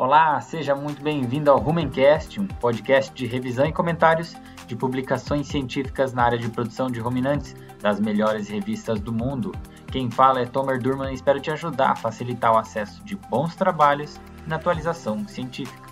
Olá, seja muito bem-vindo ao Rumencast, um podcast de revisão e comentários de publicações científicas na área de produção de ruminantes das melhores revistas do mundo. Quem fala é Tomer Durman e espero te ajudar a facilitar o acesso de bons trabalhos na atualização científica.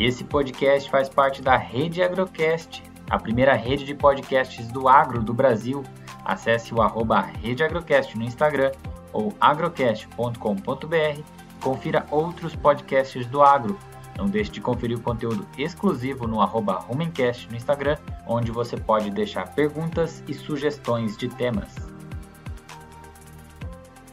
Esse podcast faz parte da Rede Agrocast, a primeira rede de podcasts do agro do Brasil. Acesse o arroba Rede Agrocast no Instagram ou agrocast.com.br confira outros podcasts do agro. Não deixe de conferir o conteúdo exclusivo no arroba Rumencast no Instagram, onde você pode deixar perguntas e sugestões de temas.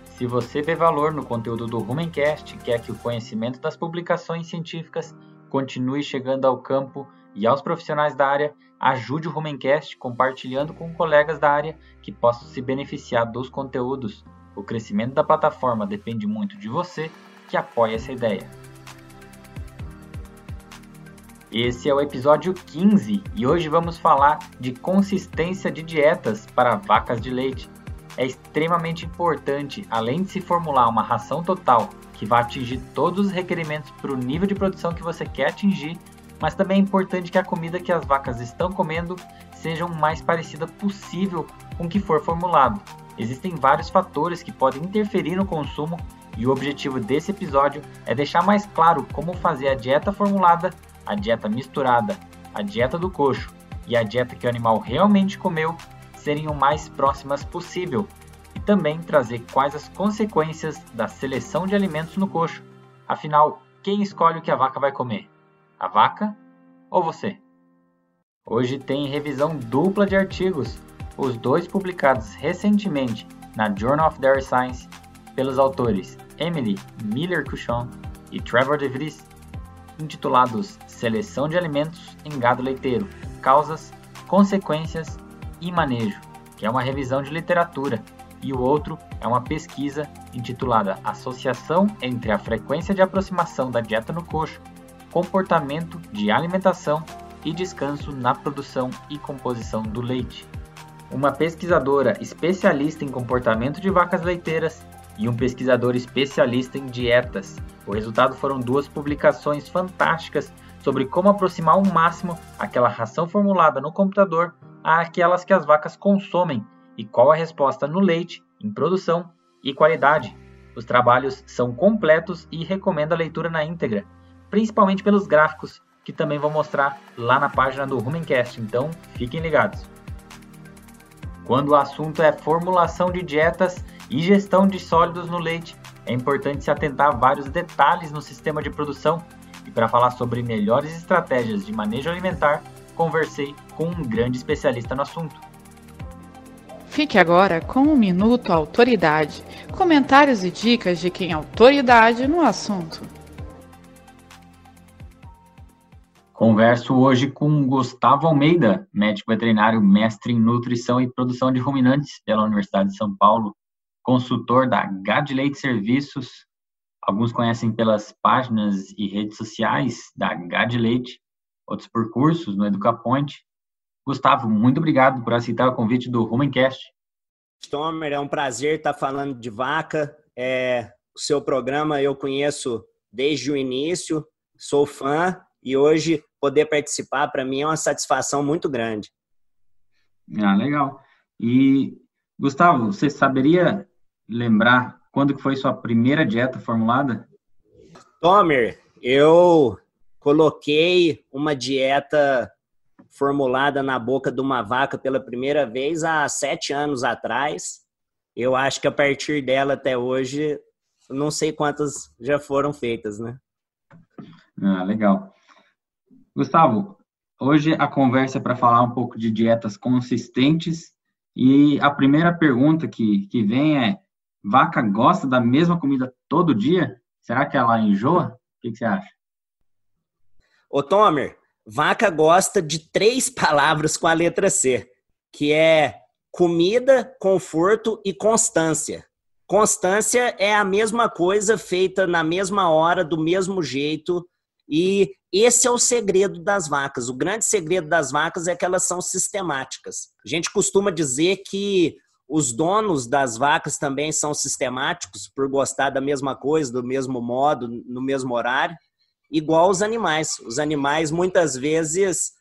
Se você vê valor no conteúdo do Rumencast e quer que o conhecimento das publicações científicas continue chegando ao campo e aos profissionais da área, ajude o Rumencast compartilhando com colegas da área que possam se beneficiar dos conteúdos. O crescimento da plataforma depende muito de você que apoia essa ideia. Esse é o episódio 15 e hoje vamos falar de consistência de dietas para vacas de leite. É extremamente importante, além de se formular uma ração total que vai atingir todos os requerimentos para o nível de produção que você quer atingir, mas também é importante que a comida que as vacas estão comendo seja o mais parecida possível com o que for formulado. Existem vários fatores que podem interferir no consumo e o objetivo desse episódio é deixar mais claro como fazer a dieta formulada, a dieta misturada, a dieta do coxo e a dieta que o animal realmente comeu serem o mais próximas possível, e também trazer quais as consequências da seleção de alimentos no coxo. Afinal, quem escolhe o que a vaca vai comer? A vaca ou você? Hoje tem revisão dupla de artigos, os dois publicados recentemente na Journal of Dairy Science pelos autores Emily Miller Cushon e Trevor DeVries, intitulados Seleção de Alimentos em Gado Leiteiro: Causas, Consequências e Manejo, que é uma revisão de literatura, e o outro é uma pesquisa intitulada Associação entre a frequência de aproximação da dieta no coxo, comportamento de alimentação e descanso na produção e composição do leite. Uma pesquisadora especialista em comportamento de vacas leiteiras e um pesquisador especialista em dietas. O resultado foram duas publicações fantásticas sobre como aproximar ao máximo aquela ração formulada no computador àquelas que as vacas consomem e qual a resposta no leite, em produção e qualidade. Os trabalhos são completos e recomendo a leitura na íntegra, principalmente pelos gráficos, que também vou mostrar lá na página do Rumencast, então fiquem ligados. Quando o assunto é formulação de dietas, e gestão de sólidos no leite. É importante se atentar a vários detalhes no sistema de produção. E para falar sobre melhores estratégias de manejo alimentar, conversei com um grande especialista no assunto. Fique agora com o um Minuto Autoridade. Comentários e dicas de quem é autoridade no assunto. Converso hoje com Gustavo Almeida, médico veterinário, mestre em nutrição e produção de ruminantes pela Universidade de São Paulo, consultor da Gadleite Serviços. Alguns conhecem pelas páginas e redes sociais da Gadleite, outros por cursos no EducaPoint. Gustavo, muito obrigado por aceitar o convite do Rumencast. Tomer, é um prazer estar falando de vaca. É, o seu programa eu conheço desde o início, sou fã e hoje poder participar para mim é uma satisfação muito grande. Ah, legal. E Gustavo, você saberia lembrar quando que foi sua primeira dieta formulada? Tomer, eu coloquei uma dieta formulada na boca de uma vaca pela primeira vez há sete anos atrás. Eu acho que a partir dela até hoje, não sei quantas já foram feitas, né? Ah, legal. Gustavo, hoje a conversa é para falar um pouco de dietas consistentes e a primeira pergunta que, que vem é Vaca gosta da mesma comida todo dia? Será que ela enjoa? O que, que você acha? Ô, Tomer, vaca gosta de três palavras com a letra C, que é comida, conforto e constância. Constância é a mesma coisa feita na mesma hora, do mesmo jeito, e esse é o segredo das vacas. O grande segredo das vacas é que elas são sistemáticas. A gente costuma dizer que os donos das vacas também são sistemáticos por gostar da mesma coisa, do mesmo modo, no mesmo horário, igual os animais. Os animais muitas vezes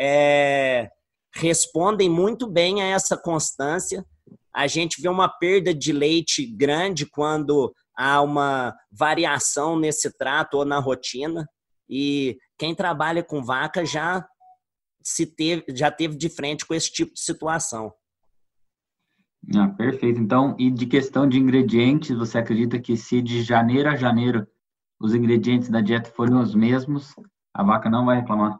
é, respondem muito bem a essa constância. A gente vê uma perda de leite grande quando há uma variação nesse trato ou na rotina. E quem trabalha com vaca já se teve, já teve de frente com esse tipo de situação. Ah, perfeito. Então, e de questão de ingredientes, você acredita que se de janeiro a janeiro os ingredientes da dieta forem os mesmos, a vaca não vai reclamar?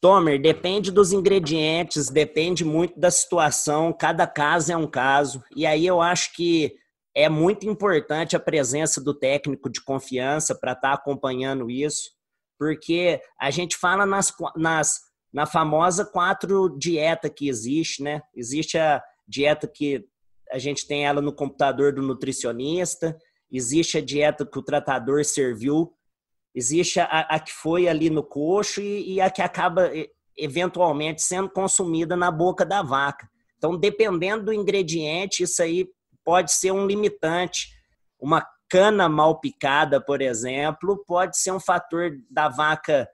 Tomer, depende dos ingredientes, depende muito da situação, cada caso é um caso. E aí eu acho que é muito importante a presença do técnico de confiança para estar tá acompanhando isso, porque a gente fala nas, nas, na famosa quatro dieta que existe, né? Existe a dieta que a gente tem ela no computador do nutricionista, existe a dieta que o tratador serviu, existe a, a que foi ali no coxo e, e, a que acaba eventualmente sendo consumida na boca da vaca. Então, dependendo do ingrediente, isso aí pode ser um limitante. Uma cana mal picada, por exemplo, pode ser um fator da vaca,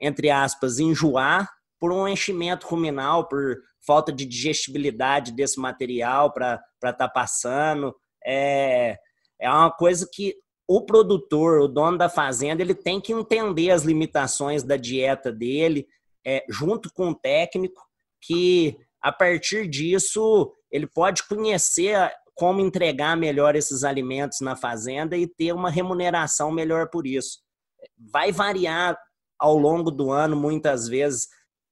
entre aspas, enjoar por um enchimento ruminal, por falta de digestibilidade desse material para estar tá passando. É, é uma coisa que o produtor, o dono da fazenda, ele tem que entender as limitações da dieta dele, é, junto com o técnico, que a partir disso ele pode conhecer como entregar melhor esses alimentos na fazenda e ter uma remuneração melhor por isso. Vai variar ao longo do ano, muitas vezes,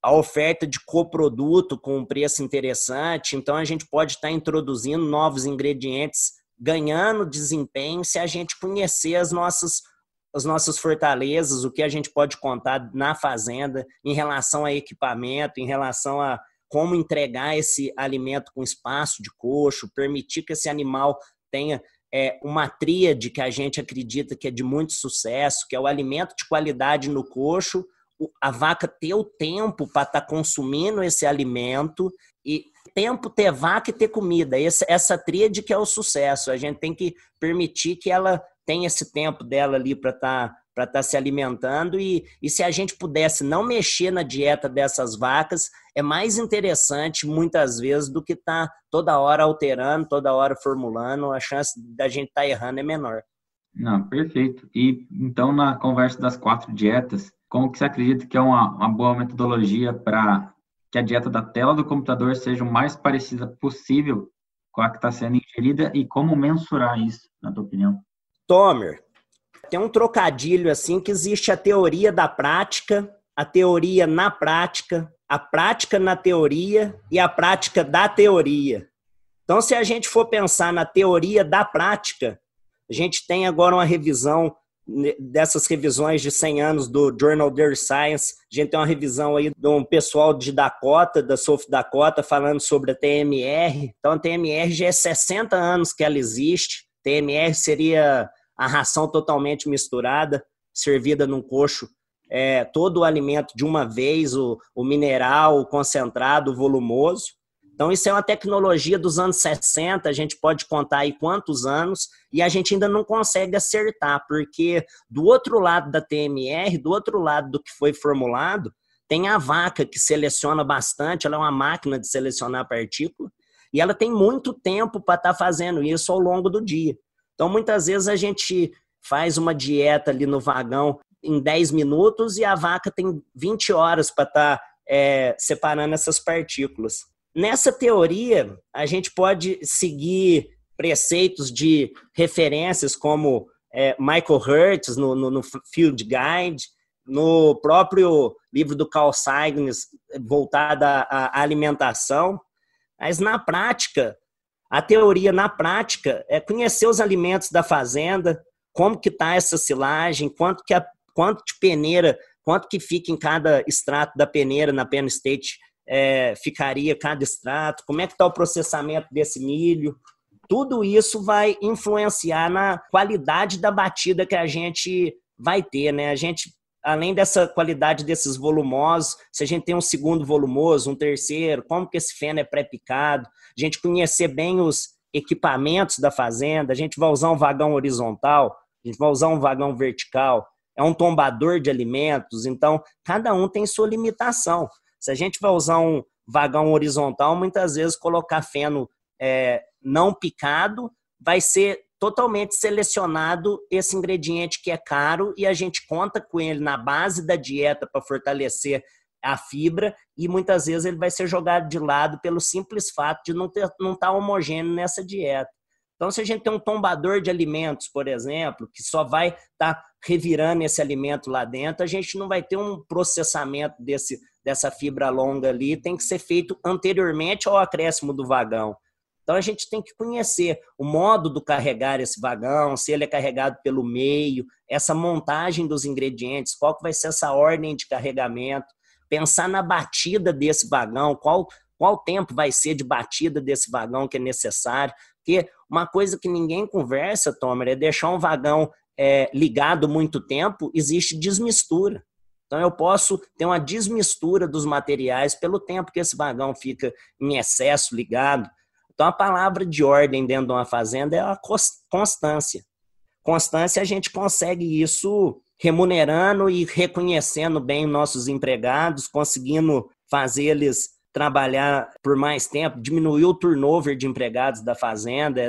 a oferta de coproduto com um preço interessante, então a gente pode estar introduzindo novos ingredientes, ganhando desempenho se a gente conhecer as nossas as nossas fortalezas, o que a gente pode contar na fazenda em relação a equipamento, em relação a como entregar esse alimento com espaço de coxo, permitir que esse animal tenha é, uma tríade que a gente acredita que é de muito sucesso, que é o alimento de qualidade no coxo, a vaca ter o tempo para estar tá consumindo esse alimento e tempo ter vaca e ter comida. Essa, essa tríade que é o sucesso. A gente tem que permitir que ela tenha esse tempo dela ali para estar tá, para estar tá se alimentando e, e se a gente pudesse não mexer na dieta dessas vacas, é mais interessante muitas vezes do que estar tá toda hora alterando, toda hora formulando, a chance da gente estar tá errando é menor. Não, perfeito. E então na conversa das quatro dietas, como que você acredita que é uma, uma boa metodologia para que a dieta da tela do computador seja o mais parecida possível com a que está sendo ingerida e como mensurar isso, na tua opinião? Tomer, tem um trocadilho assim que existe a teoria da prática, a teoria na prática, a prática na teoria e a prática da teoria. Então, se a gente for pensar na teoria da prática, a gente tem agora uma revisão dessas revisões de 100 anos do Journal of Science. A gente tem uma revisão aí de um pessoal de Dakota, da South Dakota, falando sobre a TMR. Então, a TMR já é 60 anos que ela existe. TMR seria a ração totalmente misturada, servida num coxo, é, todo o alimento de uma vez, o, o mineral, o concentrado, o volumoso. Então, isso é uma tecnologia dos anos 60, a gente pode contar aí quantos anos, e a gente ainda não consegue acertar, porque do outro lado da TMR, do outro lado do que foi formulado, tem a vaca que seleciona bastante, ela é uma máquina de selecionar partícula, e ela tem muito tempo para estar tá fazendo isso ao longo do dia. Então, muitas vezes a gente faz uma dieta ali no vagão em 10 minutos e a vaca tem 20 horas para estar tá, é, separando essas partículas. Nessa teoria, a gente pode seguir preceitos de referências como é, Michael Hertz no, no, no, Field Guide, no próprio livro do Carl Sagan voltado à, à alimentação, mas na prática, a teoria na prática é conhecer os alimentos da fazenda, como que está essa silagem, quanto que a, quanto de peneira, quanto que fica em cada extrato da peneira na Penn State é, ficaria cada extrato, como é que está o processamento desse milho. Tudo isso vai influenciar na qualidade da batida que a gente vai ter, né? A gente além dessa qualidade desses volumosos, se a gente tem um segundo volumoso, um terceiro, como que esse feno é pré-picado, a gente conhecer bem os equipamentos da fazenda, a gente vai usar um vagão horizontal, a gente vai usar um vagão vertical, é um tombador de alimentos, então cada um tem sua limitação. Se a gente vai usar um vagão horizontal, muitas vezes colocar feno é, não picado vai ser totalmente selecionado esse ingrediente que é caro e a gente conta com ele na base da dieta para fortalecer a fibra e muitas vezes ele vai ser jogado de lado pelo simples fato de não estar não tá homogêneo nessa dieta. Então, se a gente tem um tombador de alimentos, por exemplo, que só vai estar tá revirando esse alimento lá dentro, a gente não vai ter um processamento desse, dessa fibra longa ali, tem que ser feito anteriormente ao acréscimo do vagão. Então a gente tem que conhecer o modo do carregar esse vagão, se ele é carregado pelo meio, essa montagem dos ingredientes, qual que vai ser essa ordem de carregamento, pensar na batida desse vagão, qual qual tempo vai ser de batida desse vagão que é necessário. Porque uma coisa que ninguém conversa, Tomer, é deixar um vagão é, ligado muito tempo, existe desmistura. Então eu posso ter uma desmistura dos materiais pelo tempo que esse vagão fica em excesso ligado. Então, a palavra de ordem dentro de uma fazenda é a constância. Constância, a gente consegue isso remunerando e reconhecendo bem nossos empregados, conseguindo fazer eles trabalhar por mais tempo, diminuir o turnover de empregados da fazenda,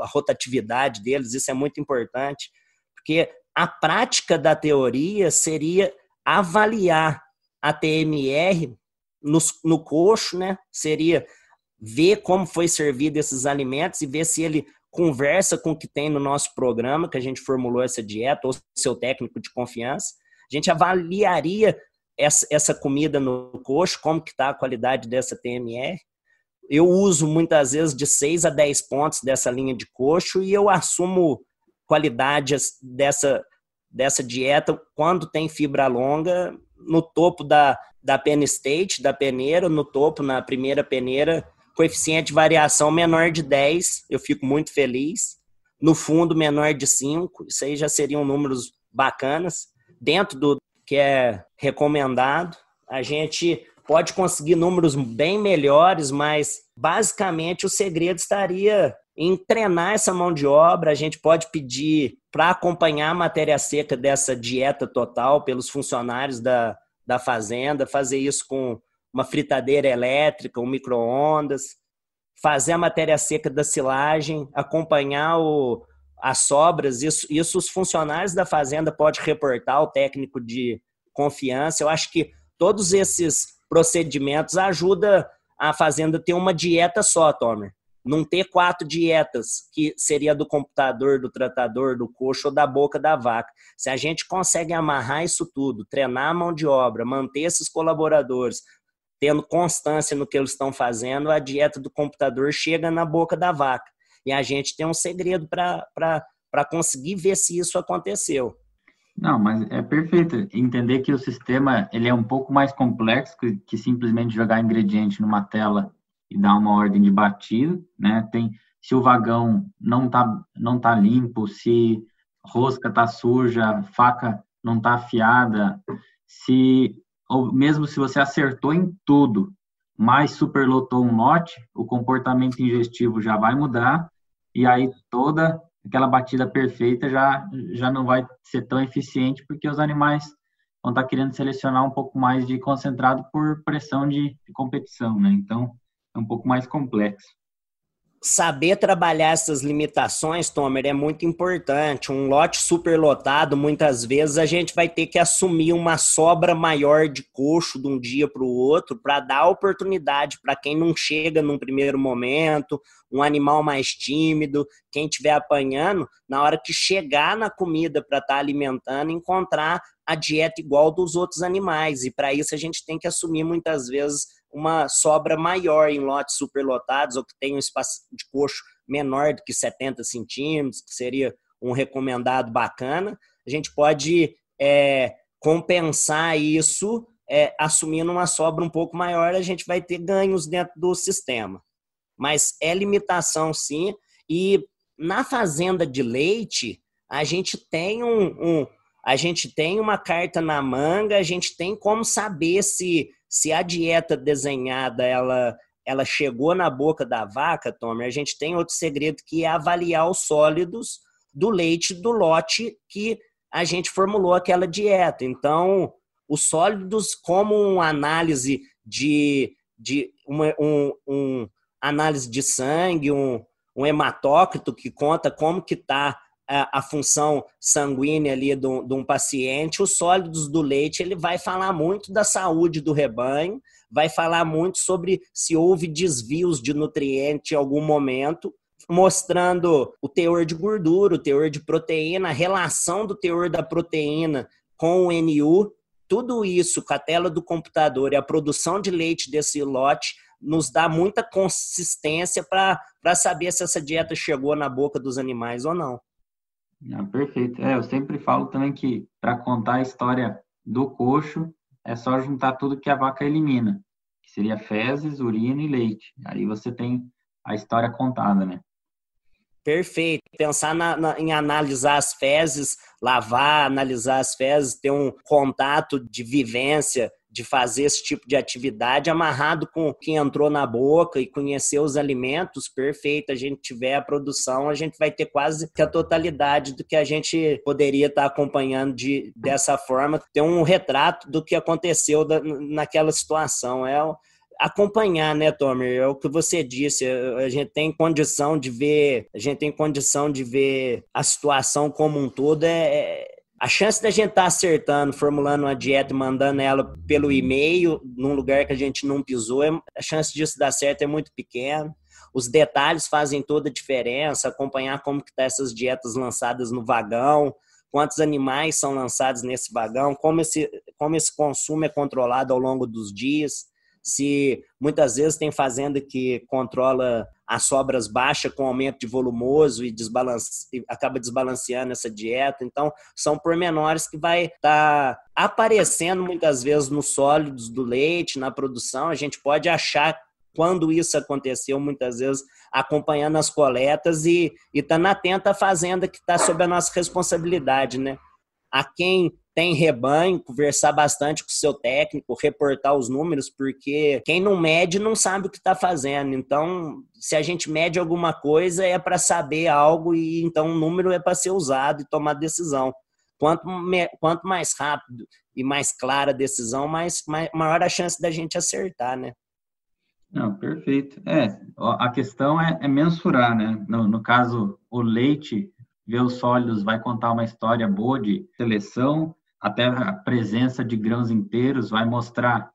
a rotatividade deles, isso é muito importante, porque a prática da teoria seria avaliar a TMR no, no coxo, né? Seria ver como foi servido esses alimentos e ver se ele conversa com o que tem no nosso programa, que a gente formulou essa dieta, ou seu técnico de confiança. A gente avaliaria essa, essa comida no coxo, como que está a qualidade dessa TMR. Eu uso muitas vezes de 6 a 10 pontos dessa linha de coxo e eu assumo qualidade dessa, dessa dieta quando tem fibra longa no topo da, da pen state, da peneira, no topo, na primeira peneira, coeficiente de variação menor de 10, eu fico muito feliz. No fundo, menor de 5, isso aí já seriam números bacanas. Dentro do que é recomendado, a gente pode conseguir números bem melhores, mas basicamente o segredo estaria em treinar essa mão de obra. A gente pode pedir para acompanhar a matéria seca dessa dieta total pelos funcionários da, da fazenda, fazer isso com uma fritadeira elétrica, um micro-ondas, fazer a matéria seca da silagem, acompanhar o, as sobras, isso, isso os funcionários da fazenda podem reportar, o técnico de confiança. Eu acho que todos esses procedimentos ajudam a fazenda ter uma dieta só, Tomer. Não ter quatro dietas, que seria do computador, do tratador, do coxo ou da boca da vaca. Se a gente consegue amarrar isso tudo, treinar a mão de obra, manter esses colaboradores, tendo constância no que eles estão fazendo, a dieta do computador chega na boca da vaca. E a gente tem um segredo para conseguir ver se isso aconteceu. Não, mas é perfeito. Entender que o sistema ele é um pouco mais complexo que, que simplesmente jogar ingrediente numa tela e dar uma ordem de batida, né? Tem se o vagão não tá não tá limpo, se rosca tá suja, faca não tá afiada, se ou mesmo se você acertou em tudo, mas superlotou um lote, o comportamento ingestivo já vai mudar e aí toda aquela batida perfeita já, já não vai ser tão eficiente porque os animais vão estar querendo selecionar um pouco mais de concentrado por pressão de, de competição, né? Então é um pouco mais complexo saber trabalhar essas limitações, Tomer, é muito importante. Um lote superlotado, muitas vezes a gente vai ter que assumir uma sobra maior de coxo de um dia para o outro para dar oportunidade para quem não chega num primeiro momento, um animal mais tímido, quem estiver apanhando, na hora que chegar na comida para estar tá alimentando, encontrar a dieta igual dos outros animais. E para isso a gente tem que assumir muitas vezes uma sobra maior em lotes superlotados ou que tem um espaço de coxo menor do que 70 centímetros, que seria um recomendado bacana, a gente pode é, compensar isso é, assumindo uma sobra um pouco maior, a gente vai ter ganhos dentro do sistema. Mas é limitação sim, e na fazenda de leite, a gente tem um, um a gente tem uma carta na manga, a gente tem como saber se, se a dieta desenhada ela, ela chegou na boca da vaca, Tommy. A gente tem outro segredo que é avaliar os sólidos do leite do lote que a gente formulou aquela dieta. Então, os sólidos, como uma análise de, de uma, um, um análise de sangue, um, um hematócrito que conta como que está a, a, função sanguínea ali de um, de um paciente, os sólidos do leite ele vai falar muito da saúde do rebanho, vai falar muito sobre se houve desvios de nutriente em algum momento, mostrando o teor de gordura, o teor de proteína, a relação do teor da proteína com o NU, tudo isso com a tela do computador e a produção de leite desse lote nos dá muita consistência para saber se essa dieta chegou na boca dos animais ou não. Perfeito. É, eu sempre falo também que para contar a história do coxo é só juntar tudo que a vaca elimina, que seria fezes, urina e leite. Aí você tem a história contada, né? Perfeito. Pensar na, na, em analisar as fezes, lavar, analisar as fezes, ter um contato de vivência de fazer esse tipo de atividade amarrado com o que entrou na boca e conhecer os alimentos, perfeito. A gente tiver a produção, a gente vai ter quase que a totalidade do que a gente poderia estar acompanhando de, dessa forma, ter um retrato do que aconteceu da, naquela situação. É acompanhar, né, Tomer? É o que você disse. A gente tem condição de ver, a gente tem condição de ver a situação como um todo. É, é a chance da gente estar tá acertando, formulando uma dieta mandando ela pelo e-mail, num lugar que a gente não pisou, é, a chance disso dar certo é muito pequena. Os detalhes fazem toda a diferença, acompanhar como que tá essas dietas lançadas no vagão, quantos animais são lançados nesse vagão, como esse, como esse consumo é controlado ao longo dos dias se muitas vezes tem fazenda que controla as sobras baixas com aumento de volumoso e, desbalance, e acaba desbalanceando essa dieta. Então, são pormenores que vai estar tá aparecendo muitas vezes nos sólidos do leite, na produção. A gente pode achar quando isso aconteceu, muitas vezes acompanhando as coletas e estando atento à fazenda que está sob a nossa responsabilidade, né? A quem tem rebanho, conversar bastante com o seu técnico, reportar os números, porque quem não mede não sabe o que está fazendo. Então, se a gente mede alguma coisa, é para saber algo e então o número é para ser usado e tomar decisão. Quanto, quanto mais rápido e mais clara a decisão, mais, mais, maior a chance da gente acertar, né? Não, perfeito. É, a questão é, é mensurar, né? No, no caso, o leite, ver os sólidos vai contar uma história boa de seleção, até a presença de grãos inteiros vai mostrar,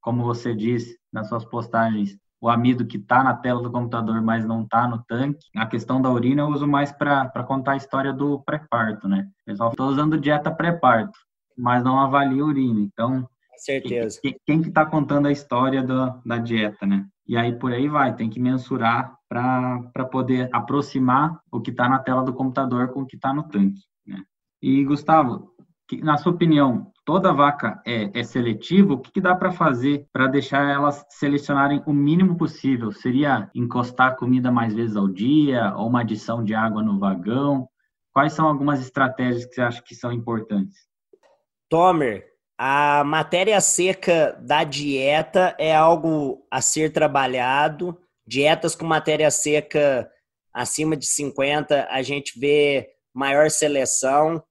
como você disse nas suas postagens, o amido que está na tela do computador, mas não está no tanque. A questão da urina eu uso mais para contar a história do pré-parto, né? Pessoal, estou usando dieta pré-parto, mas não avalia a urina. Então, certeza. Quem, quem que está contando a história do, da dieta, né? E aí por aí vai, tem que mensurar para poder aproximar o que está na tela do computador com o que está no tanque. Né? E Gustavo, na sua opinião, toda vaca é, é seletiva? O que, que dá para fazer para deixar elas selecionarem o mínimo possível? Seria encostar a comida mais vezes ao dia ou uma adição de água no vagão? Quais são algumas estratégias que você acha que são importantes? Tomer, a matéria seca da dieta é algo a ser trabalhado. Dietas com matéria seca acima de 50, a gente vê maior seleção.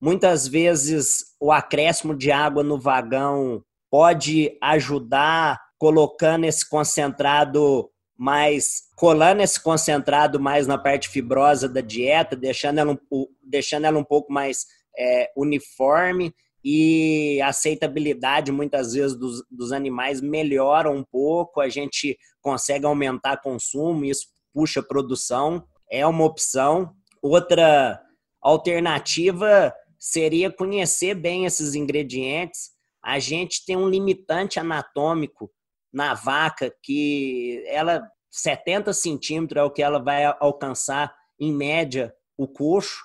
Muitas vezes o acréscimo de água no vagão pode ajudar colocando esse concentrado mais colando esse concentrado mais na parte fibrosa da dieta, deixando ela um, deixando ela um pouco mais é, uniforme e a aceitabilidade muitas vezes dos, dos animais melhora um pouco, a gente consegue aumentar consumo, isso puxa produção, é uma opção. Outra alternativa seria conhecer bem esses ingredientes. A gente tem um limitante anatômico na vaca que ela 70 centímetros é o que ela vai alcançar em média o coxo.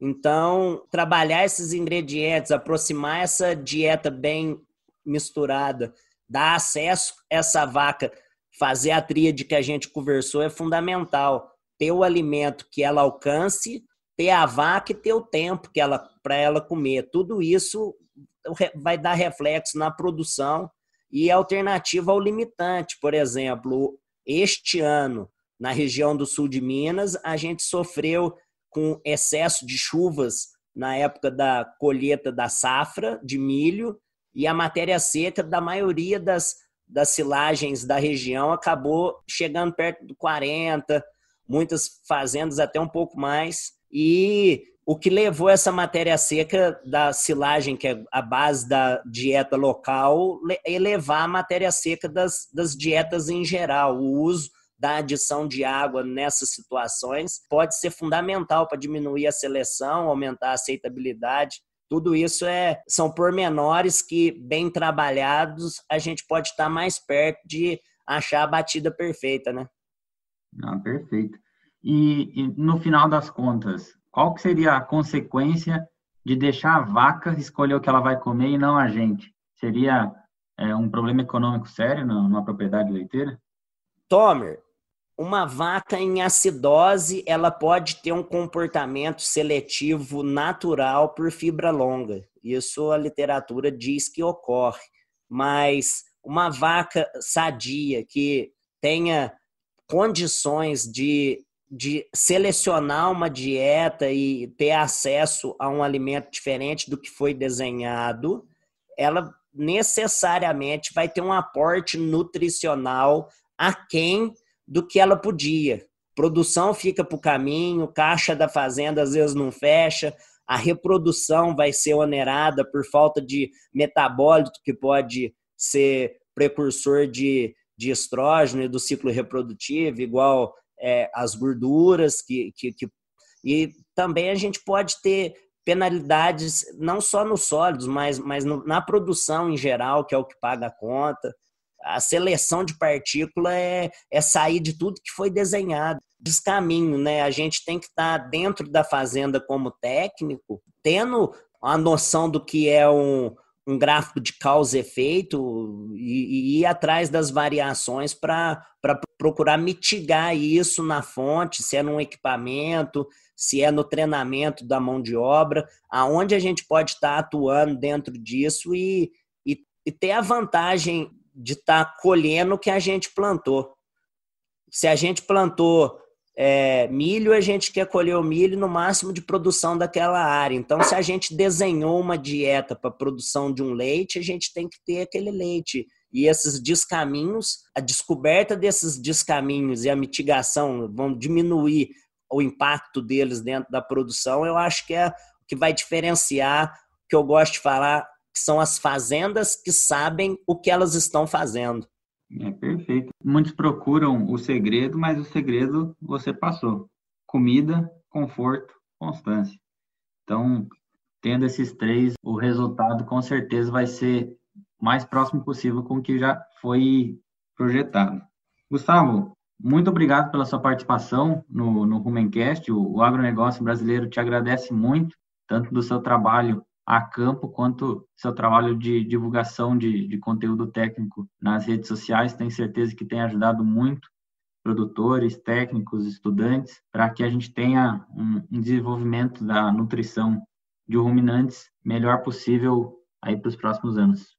Então, trabalhar esses ingredientes, aproximar essa dieta bem misturada, dar acesso a essa vaca, fazer a tríade que a gente conversou é fundamental. Ter o alimento que ela alcance, ter a vaca e ter o tempo que ela para ela comer. Tudo isso vai dar reflexo na produção e alternativa ao limitante. Por exemplo, este ano, na região do sul de Minas, a gente sofreu com excesso de chuvas na época da colheita da safra de milho e a matéria seca da maioria das, das silagens da região acabou chegando perto do 40, muitas fazendas até um pouco mais. E o que levou essa matéria seca da silagem, que é a base da dieta local, elevar a matéria seca das, das dietas em geral. O uso da adição de água nessas situações pode ser fundamental para diminuir a seleção, aumentar a aceitabilidade. Tudo isso é, são pormenores que, bem trabalhados, a gente pode estar mais perto de achar a batida perfeita, né? Ah, perfeito. E, e, no final das contas, qual que seria a consequência de deixar a vaca escolher o que ela vai comer e não a gente? Seria é, um problema econômico sério numa propriedade leiteira? Tomer, uma vaca em acidose, ela pode ter um comportamento seletivo natural por fibra longa. Isso a literatura diz que ocorre. Mas uma vaca sadia que tenha condições de de selecionar uma dieta e ter acesso a um alimento diferente do que foi desenhado, ela necessariamente vai ter um aporte nutricional aquém do que ela podia. Produção fica para o caminho, caixa da fazenda às vezes não fecha, a reprodução vai ser onerada por falta de metabólito que pode ser precursor de, de estrógeno e do ciclo reprodutivo, igual é, as gorduras que, que, que, e também a gente pode ter penalidades não só nos sólidos, mas, mas no, na produção em geral, que é o que paga a conta. A seleção de partícula é, é sair de tudo que foi desenhado. Descaminho, né? A gente tem que estar tá dentro da fazenda como técnico, tendo a noção do que é um, um gráfico de causa e efeito e, e ir atrás das variações para procurar mitigar isso na fonte, se é num equipamento, se é no treinamento da mão de obra, aonde a gente pode estar tá atuando dentro disso e, e, e ter a vantagem de estar tá colhendo o que a gente plantou. Se a gente plantou é, milho, a gente quer colher o milho no máximo de produção daquela área. Então, se a gente desenhou uma dieta para produção de um leite, a gente tem que ter aquele leite. E esses descaminhos, a descoberta desses descaminhos e a mitigação vão diminuir o impacto deles dentro da produção, eu acho que é o que vai diferenciar, que eu gosto de falar, que são as fazendas que sabem o que elas estão fazendo. É perfeito. Muitos procuram o segredo, mas o segredo você passou: comida, conforto, constância. Então, tendo esses três, o resultado com certeza vai ser mais próximo possível com o que já foi projetado. Gustavo, muito obrigado pela sua participação no, no Rumencast. O, o agronegócio brasileiro te agradece muito, tanto do seu trabalho a campo quanto seu trabalho de divulgação de, de conteúdo técnico nas redes sociais. Tenho certeza que tem ajudado muito produtores, técnicos, estudantes, para que a gente tenha um, um, desenvolvimento da nutrição de ruminantes melhor possível aí para os próximos anos.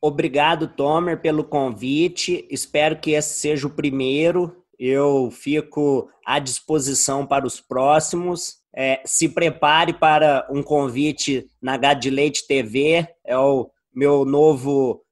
Obrigado, Tomer, pelo convite. Espero que esse seja o primeiro. Eu fico à disposição para os próximos. É, se prepare para um convite na Gade Leite TV, é o meu novo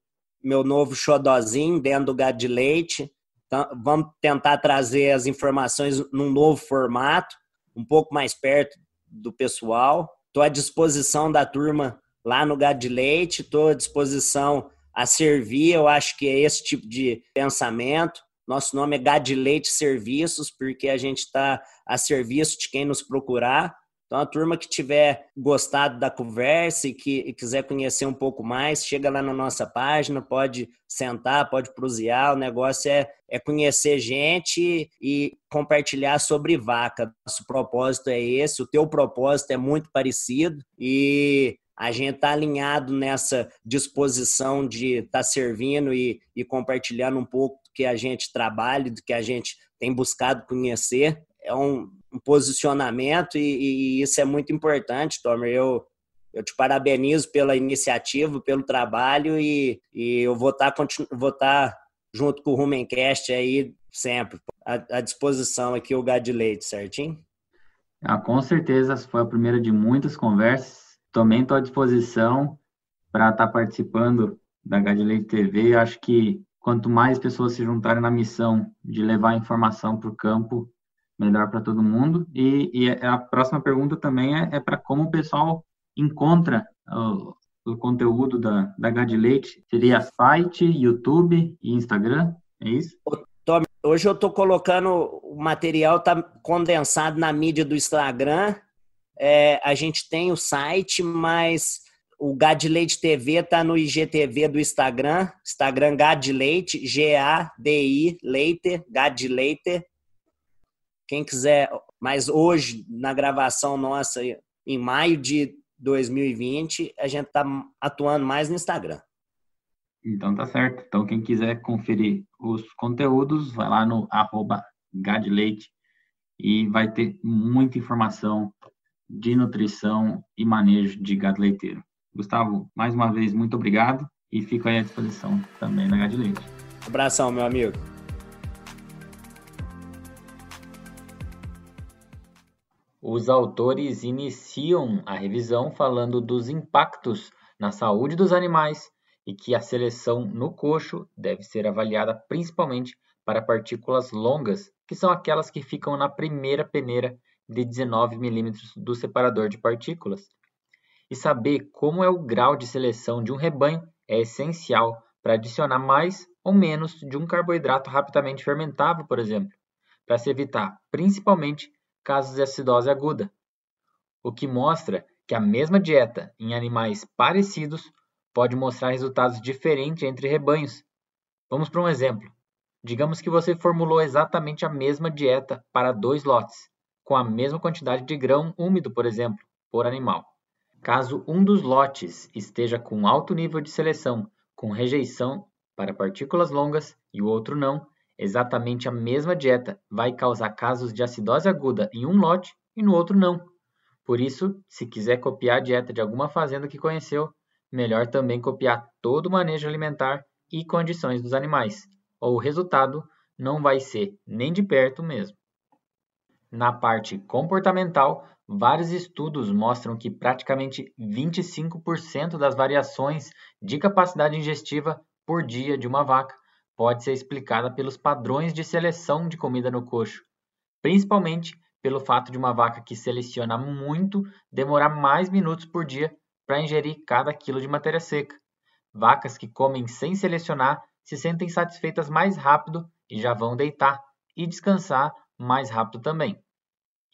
meu novo xodozinho dentro do Gade Leite. Então, vamos tentar trazer as informações num novo formato, um pouco mais perto do pessoal. Estou à disposição da turma lá no Gade Leite, estou à disposição a servir, eu acho que é esse tipo de pensamento. Nosso nome é Gadileite Serviços, porque a gente está a serviço de quem nos procurar. Então, a turma que tiver gostado da conversa e que e quiser conhecer um pouco mais, chega lá na nossa página, pode sentar, pode prosear. O negócio é, é conhecer gente e compartilhar sobre vaca. Nosso propósito é esse, o teu propósito é muito parecido e a gente está alinhado nessa disposição de estar tá servindo e, e compartilhando um pouco que a gente trabalha, do que a gente tem buscado conhecer. É um, um posicionamento e, e, isso é muito importante, Tomer. Eu, eu te parabenizo pela iniciativa, pelo trabalho e, e eu vou estar tá, vou tá junto com o Rumencast aí sempre, à, à disposição aqui o Gado de Leite, certinho? Ah, com certeza, foi a primeira de muitas conversas. Também estou à disposição para estar tá participando da Gado de Leite TV. Acho que quanto mais pessoas se juntarem na missão de levar informação para o campo, melhor para todo mundo. E, e, a próxima pergunta também é, é para como o pessoal encontra o, o conteúdo da, da Leite. Seria site, YouTube e Instagram? É isso? Hoje eu estou colocando o material tá condensado na mídia do Instagram. É, a gente tem o site, mas o Gadileite TV está no IGTV do Instagram. Instagram Gadileite, G-A-D-I, Leite, Gadileite. Quem quiser, mas hoje, na gravação nossa, em maio de 2020, a gente está atuando mais no Instagram. Então tá certo. Então quem quiser conferir os conteúdos, vai lá no arroba Gadleite e vai ter muita informação de nutrição e manejo de gado leiteiro. Gustavo, mais uma vez, muito obrigado e fico aí à disposição também na Leite. Abração, meu amigo. Os autores iniciam a revisão falando dos impactos na saúde dos animais e que a seleção no coxo deve ser avaliada principalmente para partículas longas, que são aquelas que ficam na primeira peneira de 19 mm do separador de partículas. E saber como é o grau de seleção de um rebanho é essencial para adicionar mais ou menos de um carboidrato rapidamente fermentável, por exemplo, para se evitar principalmente casos de acidose aguda, o que mostra que a mesma dieta em animais parecidos pode mostrar resultados diferentes entre rebanhos. Vamos para um exemplo. Digamos que você formulou exatamente a mesma dieta para dois lotes, com a mesma quantidade de grão úmido, por exemplo, por animal. Caso um dos lotes esteja com alto nível de seleção, com rejeição para partículas longas, e o outro não, exatamente a mesma dieta vai causar casos de acidose aguda em um lote e no outro não. Por isso, se quiser copiar a dieta de alguma fazenda que conheceu, melhor também copiar todo o manejo alimentar e condições dos animais, ou o resultado não vai ser nem de perto mesmo. Na parte comportamental, vários estudos mostram que praticamente 25% das variações de capacidade ingestiva por dia de uma vaca pode ser explicada pelos padrões de seleção de comida no coxo, principalmente pelo fato de uma vaca que seleciona muito demorar mais minutos por dia para ingerir cada quilo de matéria seca. Vacas que comem sem selecionar se sentem satisfeitas mais rápido e já vão deitar e descansar mais rápido também.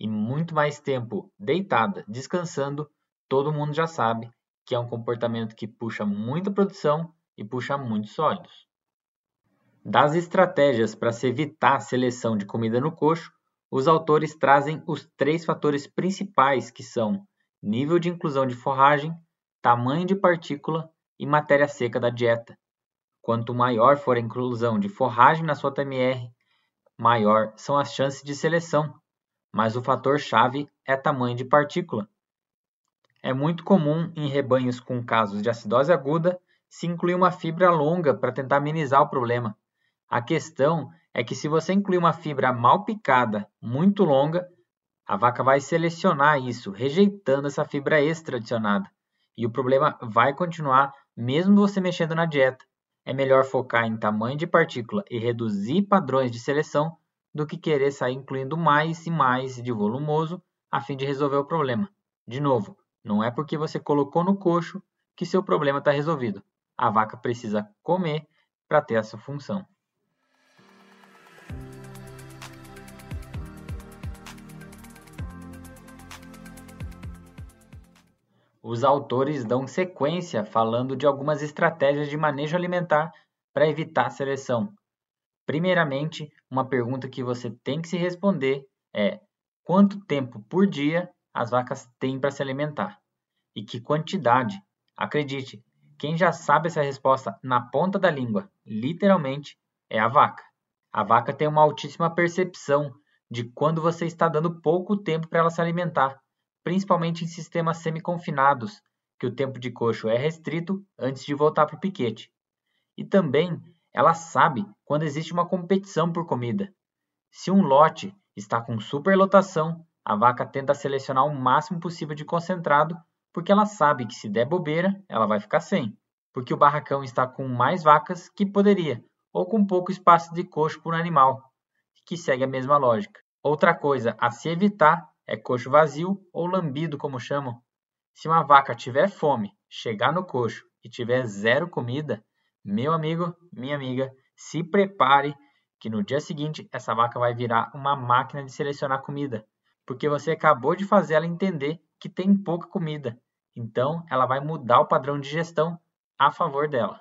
E muito mais tempo deitada, descansando, todo mundo já sabe que é um comportamento que puxa muita produção e puxa muitos sólidos. Das estratégias para se evitar a seleção de comida no coxo, os autores trazem os três fatores principais que são nível de inclusão de forragem, tamanho de partícula e matéria seca da dieta. Quanto maior for a inclusão de forragem na sua TMR, maior são as chances de seleção, mas o fator-chave é tamanho de partícula. É muito comum em rebanhos com casos de acidose aguda se incluir uma fibra longa para tentar amenizar o problema. A questão é que se você incluir uma fibra mal picada, muito longa, a vaca vai selecionar isso, rejeitando essa fibra extra adicionada. E o problema vai continuar mesmo você mexendo na dieta. É melhor focar em tamanho de partícula e reduzir padrões de seleção do que querer sair incluindo mais e mais de volumoso a fim de resolver o problema. De novo, não é porque você colocou no coxo que seu problema está resolvido. A vaca precisa comer para ter essa função. Os autores dão sequência falando de algumas estratégias de manejo alimentar para evitar seleção. Primeiramente, uma pergunta que você tem que se responder é: quanto tempo por dia as vacas têm para se alimentar? E que quantidade? Acredite, quem já sabe essa resposta na ponta da língua, literalmente, é a vaca. A vaca tem uma altíssima percepção de quando você está dando pouco tempo para ela se alimentar, principalmente em sistemas semi-confinados, que o tempo de coxo é restrito antes de voltar para o piquete. E também ela sabe quando existe uma competição por comida. Se um lote está com superlotação, a vaca tenta selecionar o máximo possível de concentrado, porque ela sabe que se der bobeira, ela vai ficar sem, porque o barracão está com mais vacas que poderia, ou com pouco espaço de coxo por animal, que segue a mesma lógica. Outra coisa a se evitar é coxo vazio ou lambido, como chamam. Se uma vaca tiver fome, chegar no coxo e tiver zero comida, meu amigo, minha amiga, se prepare que no dia seguinte essa vaca vai virar uma máquina de selecionar comida, porque você acabou de fazer ela entender que tem pouca comida. Então, ela vai mudar o padrão de gestão a favor dela.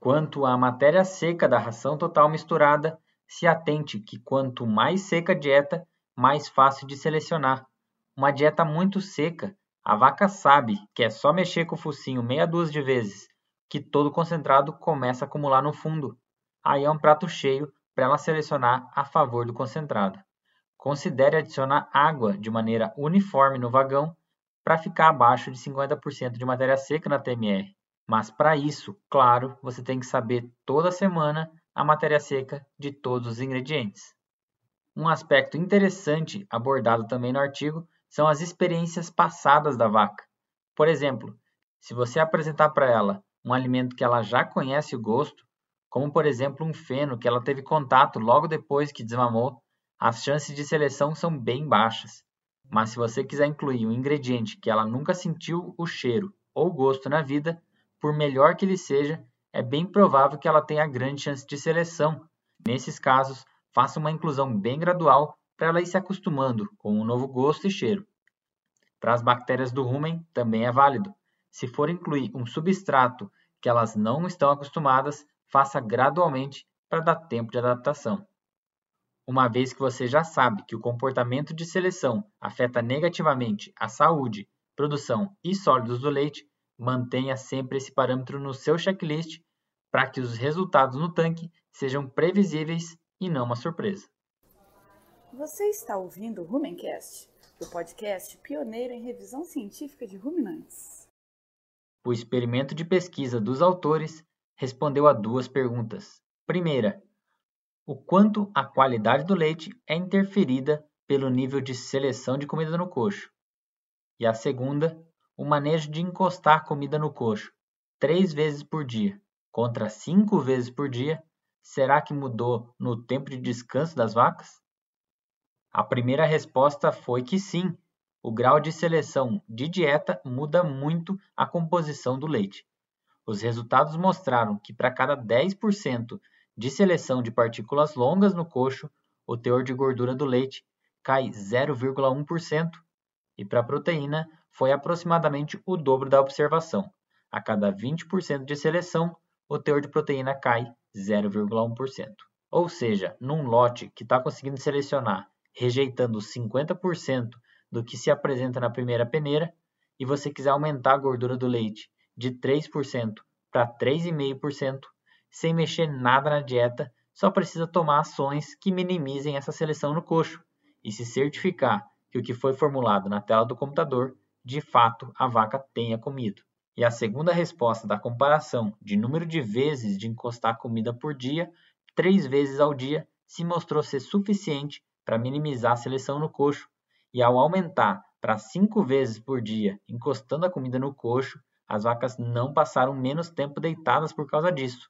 Quanto à matéria seca da ração total misturada, se atente que quanto mais seca a dieta, mais fácil de selecionar. Uma dieta muito seca, a vaca sabe que é só mexer com o focinho meia dúzia de vezes que todo concentrado começa a acumular no fundo. Aí é um prato cheio para ela selecionar a favor do concentrado. Considere adicionar água de maneira uniforme no vagão para ficar abaixo de 50% de matéria seca na TMR. Mas para isso, claro, você tem que saber toda semana a matéria seca de todos os ingredientes. Um aspecto interessante abordado também no artigo são as experiências passadas da vaca. Por exemplo, se você apresentar para ela um alimento que ela já conhece o gosto, como por exemplo um feno que ela teve contato logo depois que desmamou, as chances de seleção são bem baixas. Mas se você quiser incluir um ingrediente que ela nunca sentiu o cheiro ou gosto na vida, por melhor que ele seja, é bem provável que ela tenha grande chance de seleção. Nesses casos, faça uma inclusão bem gradual para ela ir se acostumando com o um novo gosto e cheiro. Para as bactérias do rumen também é válido. Se for incluir um substrato que elas não estão acostumadas, faça gradualmente para dar tempo de adaptação. Uma vez que você já sabe que o comportamento de seleção afeta negativamente a saúde, produção e sólidos do leite, mantenha sempre esse parâmetro no seu checklist para que os resultados no tanque sejam previsíveis e não uma surpresa. Você está ouvindo o Rumencast, o podcast pioneiro em revisão científica de ruminantes. O experimento de pesquisa dos autores respondeu a duas perguntas. Primeira, o quanto a qualidade do leite é interferida pelo nível de seleção de comida no coxo. E a segunda, o manejo de encostar comida no coxo três vezes por dia contra cinco vezes por dia, será que mudou no tempo de descanso das vacas? A primeira resposta foi que sim, o grau de seleção de dieta muda muito a composição do leite. Os resultados mostraram que para cada 10% de seleção de partículas longas no coxo, o teor de gordura do leite cai 0,1%, e para a proteína foi aproximadamente o dobro da observação. A cada 20% de seleção, o teor de proteína cai 0,1%. Ou seja, num lote que está conseguindo selecionar rejeitando 50% do que se apresenta na primeira peneira e você quiser aumentar a gordura do leite de 3% para 3,5%, sem mexer nada na dieta, só precisa tomar ações que minimizem essa seleção no coxo e se certificar que o que foi formulado na tela do computador, de fato, a vaca tenha comido. E a segunda resposta da comparação de número de vezes de encostar comida por dia, três vezes ao dia, se mostrou ser suficiente para minimizar a seleção no coxo e ao aumentar para cinco vezes por dia, encostando a comida no coxo, as vacas não passaram menos tempo deitadas por causa disso.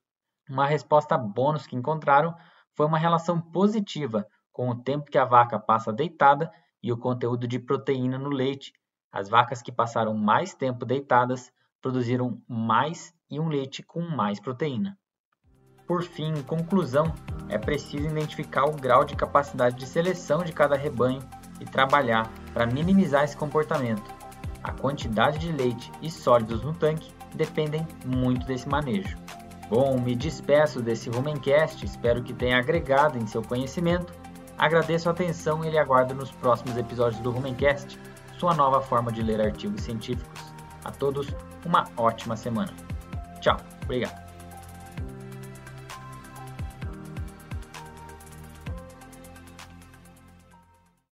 Uma resposta bônus que encontraram foi uma relação positiva com o tempo que a vaca passa deitada e o conteúdo de proteína no leite. As vacas que passaram mais tempo deitadas produziram mais e um leite com mais proteína. Por fim, em conclusão, é preciso identificar o grau de capacidade de seleção de cada rebanho e trabalhar para minimizar esse comportamento. A quantidade de leite e sólidos no tanque dependem muito desse manejo. Bom, me despeço desse Rumencast, espero que tenha agregado em seu conhecimento. Agradeço a atenção e lhe aguardo nos próximos episódios do Rumencast, sua nova forma de ler artigos científicos. A todos, uma ótima semana. Tchau, obrigado.